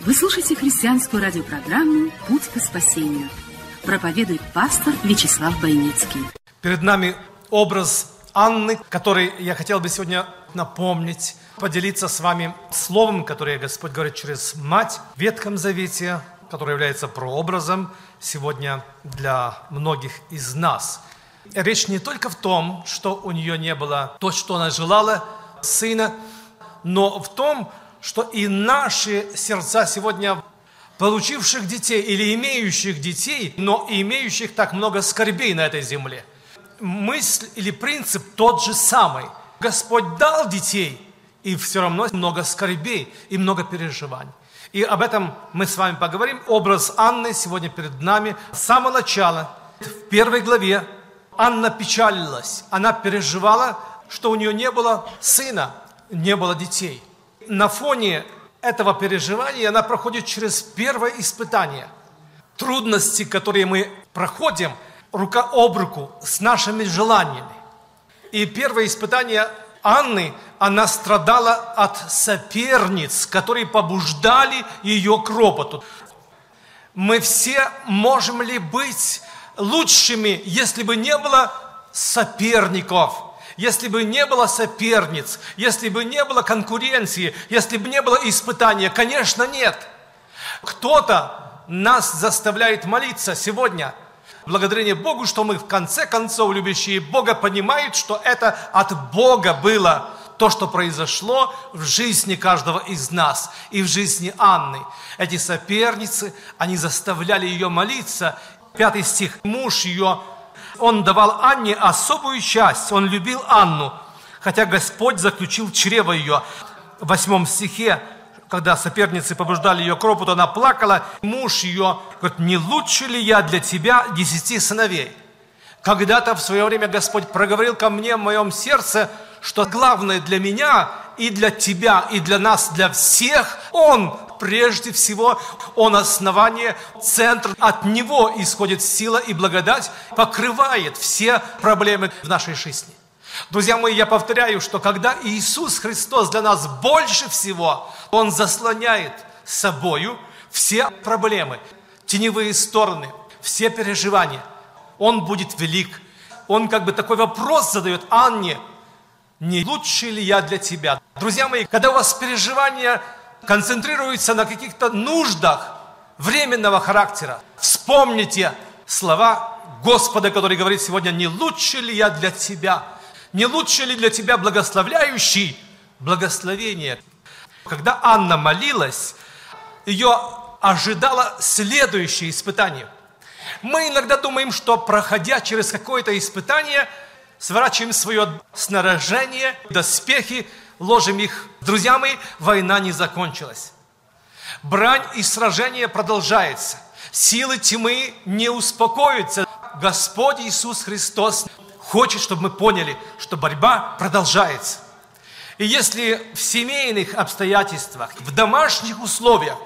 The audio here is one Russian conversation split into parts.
Вы слушаете христианскую радиопрограмму «Путь к спасению». Проповедует пастор Вячеслав Бойницкий. Перед нами образ Анны, который я хотел бы сегодня напомнить, поделиться с вами словом, которое Господь говорит через мать в Ветхом Завете, который является прообразом сегодня для многих из нас. Речь не только в том, что у нее не было то, что она желала, сына, но в том, что и наши сердца сегодня получивших детей или имеющих детей, но имеющих так много скорбей на этой земле. Мысль или принцип тот же самый. Господь дал детей, и все равно много скорбей и много переживаний. И об этом мы с вами поговорим. Образ Анны сегодня перед нами. С самого начала, в первой главе, Анна печалилась. Она переживала, что у нее не было сына, не было детей. На фоне этого переживания она проходит через первое испытание. Трудности, которые мы проходим рука об руку с нашими желаниями. И первое испытание Анны, она страдала от соперниц, которые побуждали ее к ропоту. Мы все можем ли быть лучшими, если бы не было соперников – если бы не было соперниц, если бы не было конкуренции, если бы не было испытания? Конечно, нет. Кто-то нас заставляет молиться сегодня. Благодарение Богу, что мы в конце концов, любящие Бога, понимают, что это от Бога было то, что произошло в жизни каждого из нас и в жизни Анны. Эти соперницы, они заставляли ее молиться. Пятый стих. Муж ее он давал Анне особую часть, он любил Анну, хотя Господь заключил чрево ее. В восьмом стихе, когда соперницы побуждали ее к ропоту, она плакала, муж ее говорит, не лучше ли я для тебя десяти сыновей? Когда-то в свое время Господь проговорил ко мне в моем сердце, что главное для меня и для тебя, и для нас, для всех, Он прежде всего, Он основание, центр. От Него исходит сила и благодать, покрывает все проблемы в нашей жизни. Друзья мои, я повторяю, что когда Иисус Христос для нас больше всего, Он заслоняет собою все проблемы, теневые стороны, все переживания. Он будет велик. Он как бы такой вопрос задает Анне, не лучше ли я для тебя? Друзья мои, когда у вас переживания концентрируется на каких-то нуждах временного характера. Вспомните слова Господа, который говорит сегодня, не лучше ли я для тебя, не лучше ли для тебя благословляющий благословение. Когда Анна молилась, ее ожидало следующее испытание. Мы иногда думаем, что проходя через какое-то испытание, сворачиваем свое снаряжение, доспехи, ложим их. Друзья мои, война не закончилась. Брань и сражение продолжается. Силы тьмы не успокоятся. Господь Иисус Христос хочет, чтобы мы поняли, что борьба продолжается. И если в семейных обстоятельствах, в домашних условиях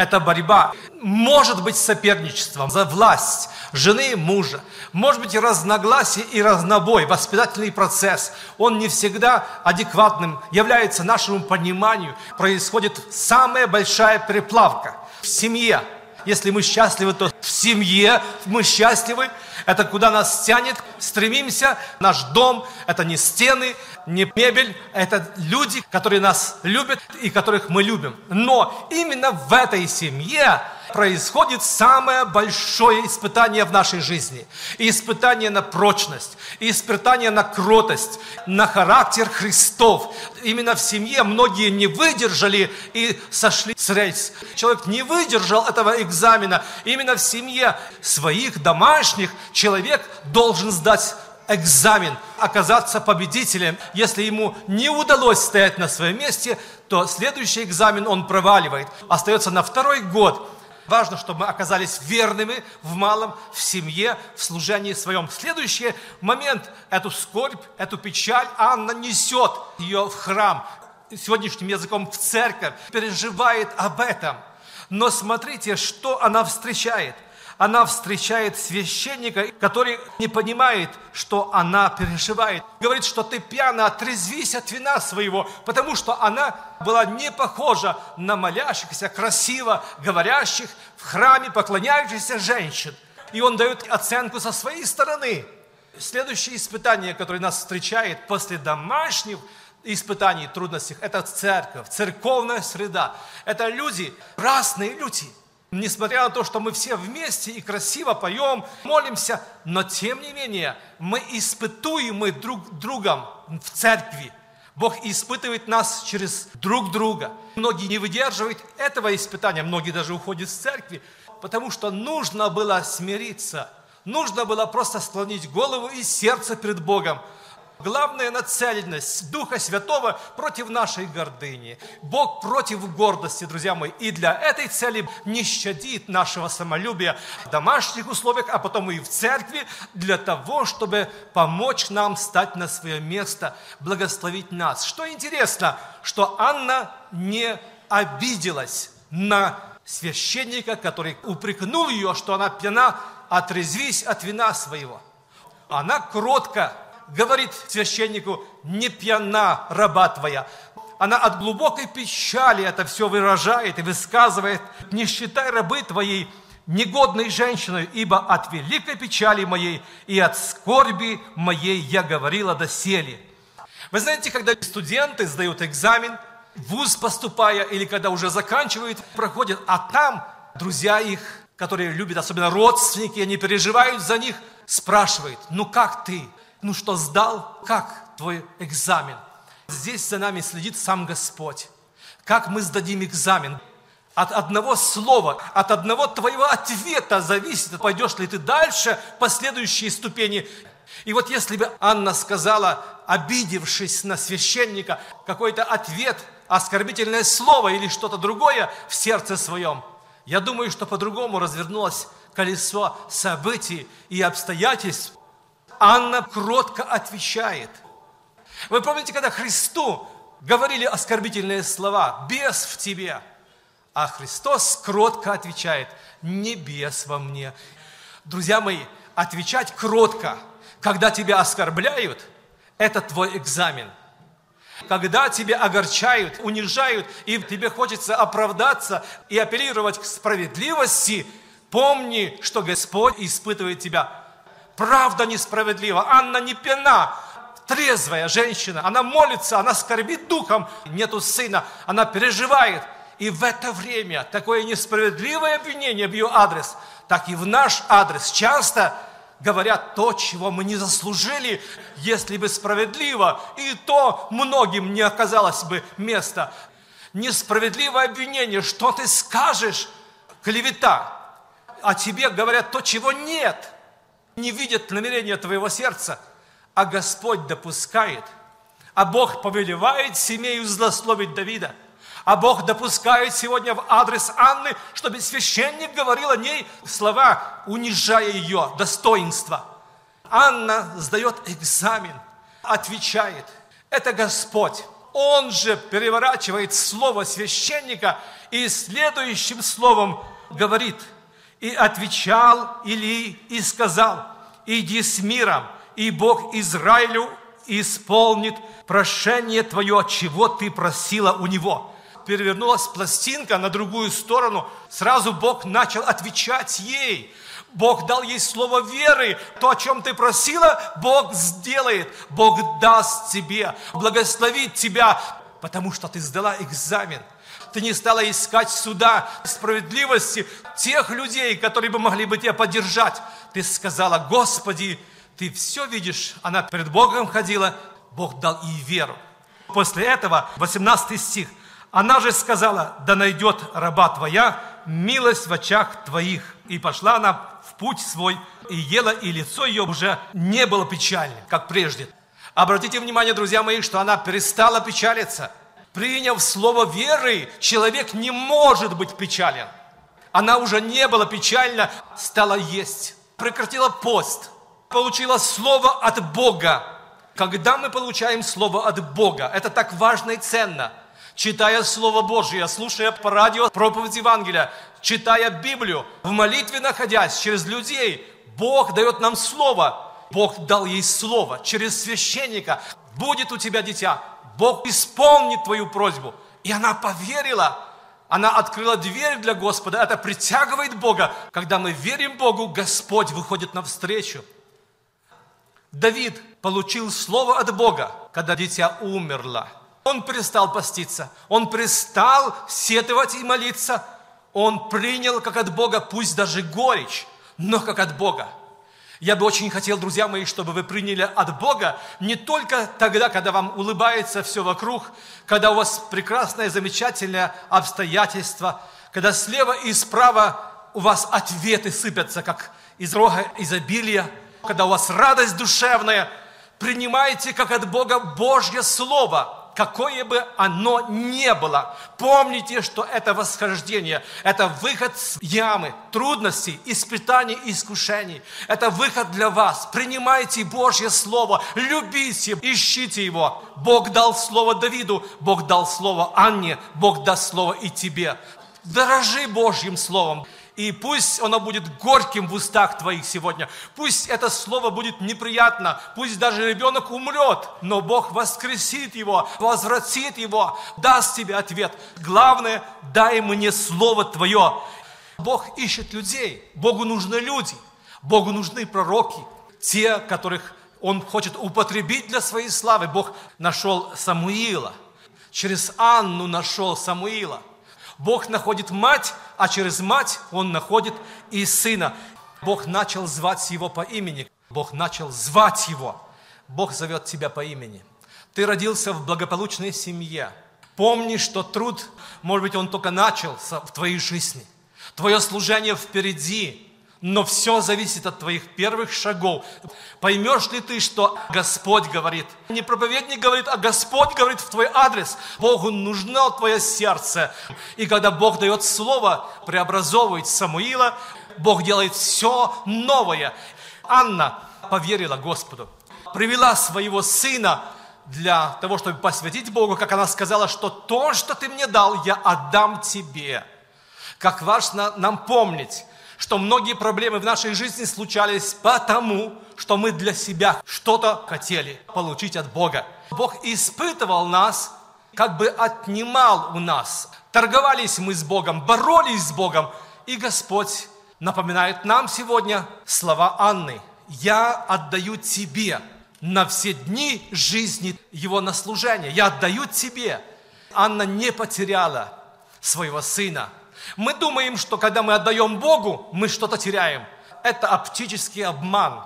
эта борьба может быть соперничеством за власть жены мужа, может быть и разногласие, и разнобой, воспитательный процесс. Он не всегда адекватным является нашему пониманию. Происходит самая большая переплавка в семье. Если мы счастливы, то в семье мы счастливы. Это куда нас тянет, стремимся. Наш дом – это не стены, не мебель, это люди, которые нас любят и которых мы любим. Но именно в этой семье происходит самое большое испытание в нашей жизни. Испытание на прочность, испытание на кротость, на характер Христов. Именно в семье многие не выдержали и сошли с рейс. Человек не выдержал этого экзамена. Именно в семье своих домашних человек должен сдать экзамен, оказаться победителем. Если ему не удалось стоять на своем месте, то следующий экзамен он проваливает. Остается на второй год Важно, чтобы мы оказались верными в малом, в семье, в служении своем. Следующий момент, эту скорбь, эту печаль Анна несет ее в храм, сегодняшним языком в церковь, переживает об этом. Но смотрите, что она встречает – она встречает священника, который не понимает, что она переживает. Говорит, что ты пьяна, отрезвись от вина своего, потому что она была не похожа на молящихся, красиво говорящих, в храме поклоняющихся женщин. И он дает оценку со своей стороны. Следующее испытание, которое нас встречает после домашних испытаний, трудностей, это церковь, церковная среда. Это люди, разные люди – Несмотря на то, что мы все вместе и красиво поем, молимся, но тем не менее мы испытуемы друг другом в церкви. Бог испытывает нас через друг друга. Многие не выдерживают этого испытания, многие даже уходят с церкви, потому что нужно было смириться, нужно было просто склонить голову и сердце перед Богом, Главная нацеленность Духа Святого против нашей гордыни. Бог против гордости, друзья мои. И для этой цели не щадит нашего самолюбия в домашних условиях, а потом и в церкви, для того, чтобы помочь нам стать на свое место, благословить нас. Что интересно, что Анна не обиделась на священника, который упрекнул ее, что она пьяна, отрезвись от вина своего. Она кротко говорит священнику, не пьяна раба твоя. Она от глубокой печали это все выражает и высказывает. Не считай рабы твоей негодной женщиной, ибо от великой печали моей и от скорби моей я говорила доселе. Вы знаете, когда студенты сдают экзамен, ВУЗ поступая, или когда уже заканчивают, проходят, а там друзья их, которые любят, особенно родственники, они переживают за них, спрашивают, ну как ты? Ну что, сдал? Как твой экзамен? Здесь за нами следит сам Господь. Как мы сдадим экзамен? От одного слова, от одного твоего ответа зависит, пойдешь ли ты дальше по следующей ступени. И вот если бы Анна сказала, обидевшись на священника, какой-то ответ, оскорбительное слово или что-то другое в сердце своем, я думаю, что по-другому развернулось колесо событий и обстоятельств, Анна кротко отвечает. Вы помните, когда Христу говорили оскорбительные слова, бес в тебе, а Христос кротко отвечает, не бес во мне. Друзья мои, отвечать кротко, когда тебя оскорбляют, это твой экзамен. Когда тебя огорчают, унижают, и тебе хочется оправдаться и апеллировать к справедливости, помни, что Господь испытывает тебя правда несправедлива. Анна не пьяна, трезвая женщина. Она молится, она скорбит духом. Нету сына, она переживает. И в это время такое несправедливое обвинение в ее адрес, так и в наш адрес часто говорят то, чего мы не заслужили, если бы справедливо, и то многим не оказалось бы места. Несправедливое обвинение, что ты скажешь, клевета, а тебе говорят то, чего нет – не видят намерения твоего сердца, а Господь допускает, а Бог повелевает семею злословить Давида, а Бог допускает сегодня в адрес Анны, чтобы священник говорил о ней слова, унижая ее достоинство. Анна сдает экзамен, отвечает, это Господь. Он же переворачивает слово священника и следующим словом говорит – и отвечал Или и сказал, иди с миром, и Бог Израилю исполнит прошение твое, чего ты просила у него. Перевернулась пластинка на другую сторону, сразу Бог начал отвечать ей. Бог дал ей слово веры. То, о чем ты просила, Бог сделает. Бог даст тебе, благословит тебя, потому что ты сдала экзамен – ты не стала искать суда, справедливости тех людей, которые бы могли бы тебя поддержать. Ты сказала, Господи, ты все видишь. Она перед Богом ходила, Бог дал ей веру. После этого, 18 стих, она же сказала, да найдет раба твоя милость в очах твоих. И пошла она в путь свой, и ела, и лицо ее уже не было печальным, как прежде. Обратите внимание, друзья мои, что она перестала печалиться – Приняв слово веры, человек не может быть печален. Она уже не была печальна, стала есть. Прекратила пост. Получила слово от Бога. Когда мы получаем слово от Бога, это так важно и ценно. Читая Слово Божье, слушая по радио проповедь Евангелия, читая Библию, в молитве находясь через людей, Бог дает нам Слово. Бог дал ей Слово через священника. Будет у тебя дитя. Бог исполнит твою просьбу. И она поверила. Она открыла дверь для Господа. Это притягивает Бога. Когда мы верим Богу, Господь выходит навстречу. Давид получил слово от Бога, когда дитя умерло. Он перестал поститься, он перестал сетовать и молиться. Он принял как от Бога, пусть даже горечь, но как от Бога. Я бы очень хотел, друзья мои, чтобы вы приняли от Бога не только тогда, когда вам улыбается все вокруг, когда у вас прекрасное, замечательное обстоятельство, когда слева и справа у вас ответы сыпятся, как из рога изобилия, когда у вас радость душевная, принимайте как от Бога Божье Слово – какое бы оно ни было. Помните, что это восхождение, это выход с ямы, трудностей, испытаний и искушений. Это выход для вас. Принимайте Божье Слово, любите, ищите его. Бог дал Слово Давиду, Бог дал Слово Анне, Бог даст Слово и тебе. Дорожи Божьим Словом. И пусть оно будет горьким в устах твоих сегодня. Пусть это слово будет неприятно. Пусть даже ребенок умрет, но Бог воскресит его, возвратит его, даст тебе ответ. Главное, дай мне слово твое. Бог ищет людей. Богу нужны люди. Богу нужны пророки. Те, которых Он хочет употребить для своей славы. Бог нашел Самуила. Через Анну нашел Самуила. Бог находит мать, а через мать Он находит и сына. Бог начал звать его по имени. Бог начал звать его. Бог зовет тебя по имени. Ты родился в благополучной семье. Помни, что труд, может быть, он только начался в твоей жизни. Твое служение впереди. Но все зависит от твоих первых шагов. Поймешь ли ты, что Господь говорит? Не проповедник говорит, а Господь говорит в твой адрес. Богу нужно твое сердце. И когда Бог дает слово, преобразовывает Самуила, Бог делает все новое. Анна поверила Господу, привела своего сына для того, чтобы посвятить Богу, как она сказала, что то, что ты мне дал, я отдам тебе. Как важно нам помнить, что многие проблемы в нашей жизни случались потому, что мы для себя что-то хотели получить от Бога. Бог испытывал нас, как бы отнимал у нас. Торговались мы с Богом, боролись с Богом. И Господь напоминает нам сегодня слова Анны. «Я отдаю тебе на все дни жизни его на служение. Я отдаю тебе». Анна не потеряла своего сына – мы думаем, что когда мы отдаем Богу, мы что-то теряем. Это оптический обман.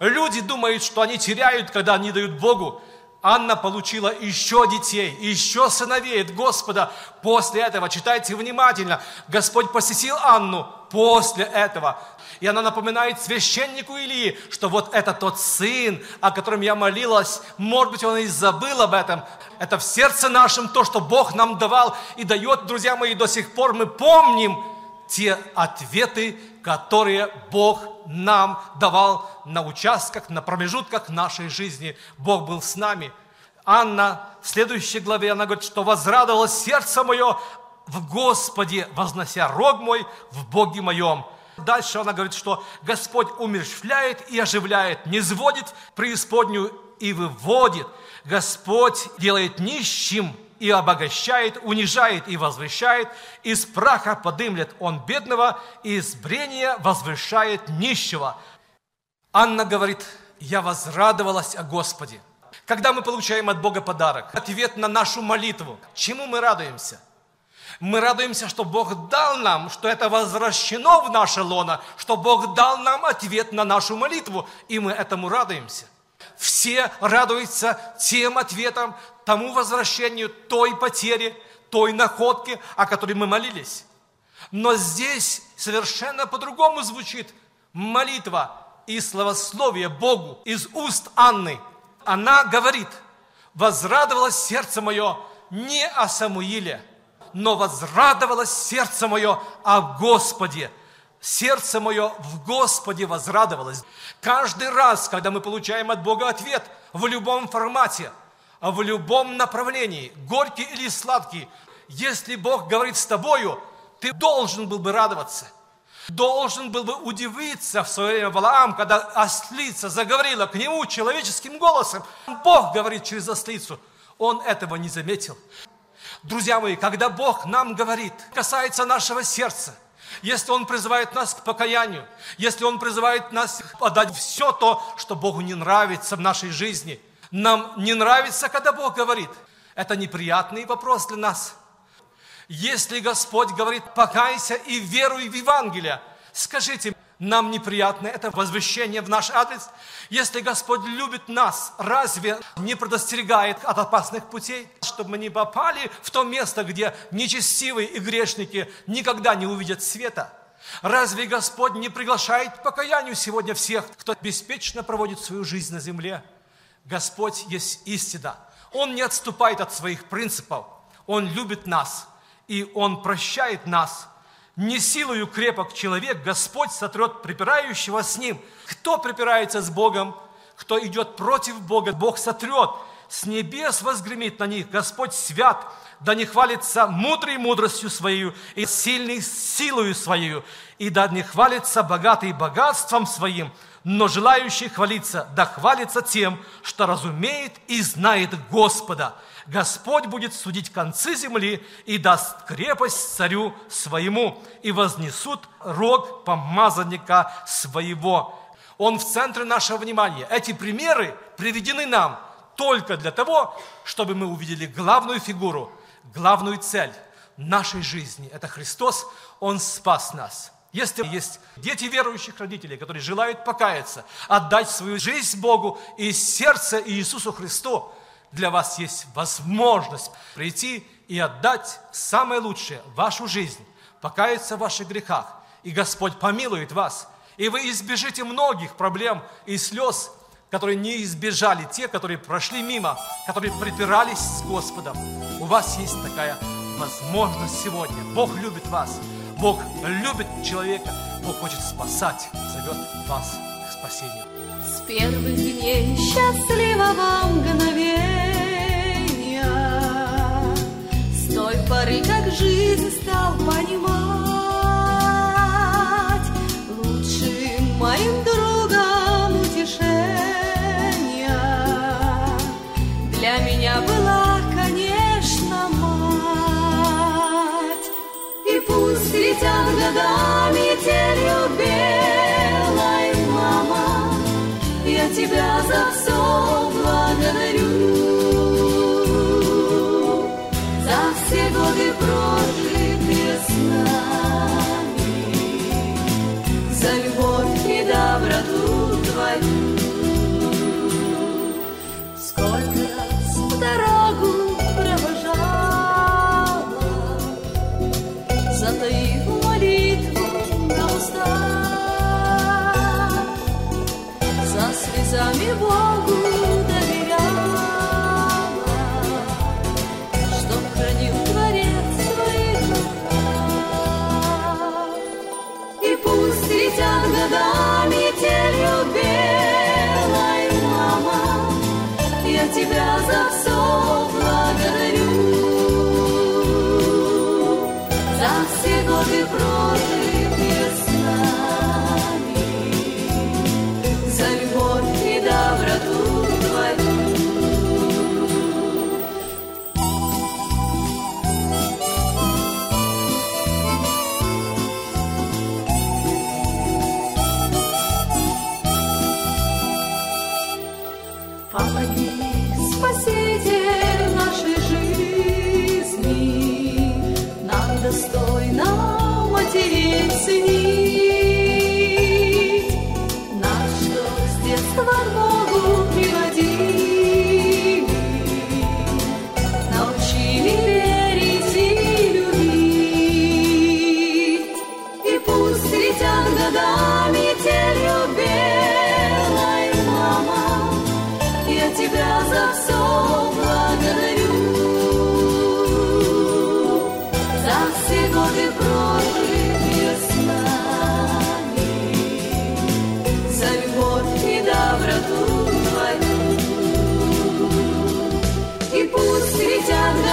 Люди думают, что они теряют, когда они дают Богу. Анна получила еще детей, еще сыновей от Господа. После этого, читайте внимательно, Господь посетил Анну после этого. И она напоминает священнику Илии, что вот это тот сын, о котором я молилась. Может быть, он и забыл об этом. Это в сердце нашем то, что Бог нам давал и дает, друзья мои, до сих пор мы помним те ответы, которые Бог нам давал на участках, на промежутках нашей жизни. Бог был с нами. Анна в следующей главе, она говорит, что возрадовалось сердце мое в Господе, вознося рог мой в Боге моем. Дальше она говорит, что Господь умерщвляет и оживляет, не сводит преисподнюю и выводит. Господь делает нищим и обогащает, унижает и возвышает, из праха подымлет он бедного, и из брения возвышает нищего. Анна говорит, я возрадовалась о Господе. Когда мы получаем от Бога подарок, ответ на нашу молитву, чему мы радуемся? Мы радуемся, что Бог дал нам, что это возвращено в наше лоно, что Бог дал нам ответ на нашу молитву, и мы этому радуемся. Все радуются тем ответам, тому возвращению, той потери, той находке, о которой мы молились. Но здесь совершенно по-другому звучит молитва и словословие Богу из уст Анны. Она говорит, возрадовалось сердце мое не о Самуиле, но возрадовалось сердце мое о Господе. Сердце мое в Господе возрадовалось. Каждый раз, когда мы получаем от Бога ответ в любом формате, в любом направлении, горький или сладкий, если Бог говорит с тобою, ты должен был бы радоваться. Должен был бы удивиться в свое время Валаам, когда ослица заговорила к нему человеческим голосом. Бог говорит через ослицу. Он этого не заметил. Друзья мои, когда Бог нам говорит, касается нашего сердца, если Он призывает нас к покаянию, если Он призывает нас отдать все то, что Богу не нравится в нашей жизни, нам не нравится, когда Бог говорит. Это неприятный вопрос для нас. Если Господь говорит, покайся и веруй в Евангелие, скажите, нам неприятно это возвещение в наш адрес. Если Господь любит нас, разве не предостерегает от опасных путей, чтобы мы не попали в то место, где нечестивые и грешники никогда не увидят света? Разве Господь не приглашает к покаянию сегодня всех, кто беспечно проводит свою жизнь на земле? Господь есть истина. Он не отступает от своих принципов. Он любит нас, и Он прощает нас – не силою крепок человек, Господь сотрет припирающего с ним. Кто припирается с Богом, кто идет против Бога, Бог сотрет. С небес возгремит на них Господь свят, да не хвалится мудрой мудростью своей и сильной силою своей, и да не хвалится богатый богатством своим, но желающий хвалиться, да хвалится тем, что разумеет и знает Господа – Господь будет судить концы земли и даст крепость царю своему, и вознесут рог помазанника своего. Он в центре нашего внимания. Эти примеры приведены нам только для того, чтобы мы увидели главную фигуру, главную цель нашей жизни. Это Христос, Он спас нас. Если есть дети верующих родителей, которые желают покаяться, отдать свою жизнь Богу и сердце Иисусу Христу, для вас есть возможность прийти и отдать самое лучшее, вашу жизнь, покаяться в ваших грехах, и Господь помилует вас, и вы избежите многих проблем и слез, которые не избежали те, которые прошли мимо, которые припирались с Господом. У вас есть такая возможность сегодня. Бог любит вас. Бог любит человека. Бог хочет спасать, зовет вас к спасению. С первых дней счастливого мгновения той поры, как жизнь стал понимать, лучшим моим другом утешения для меня была, конечно, мать. И пусть летят годами телью тебя за все благодарю.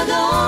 No.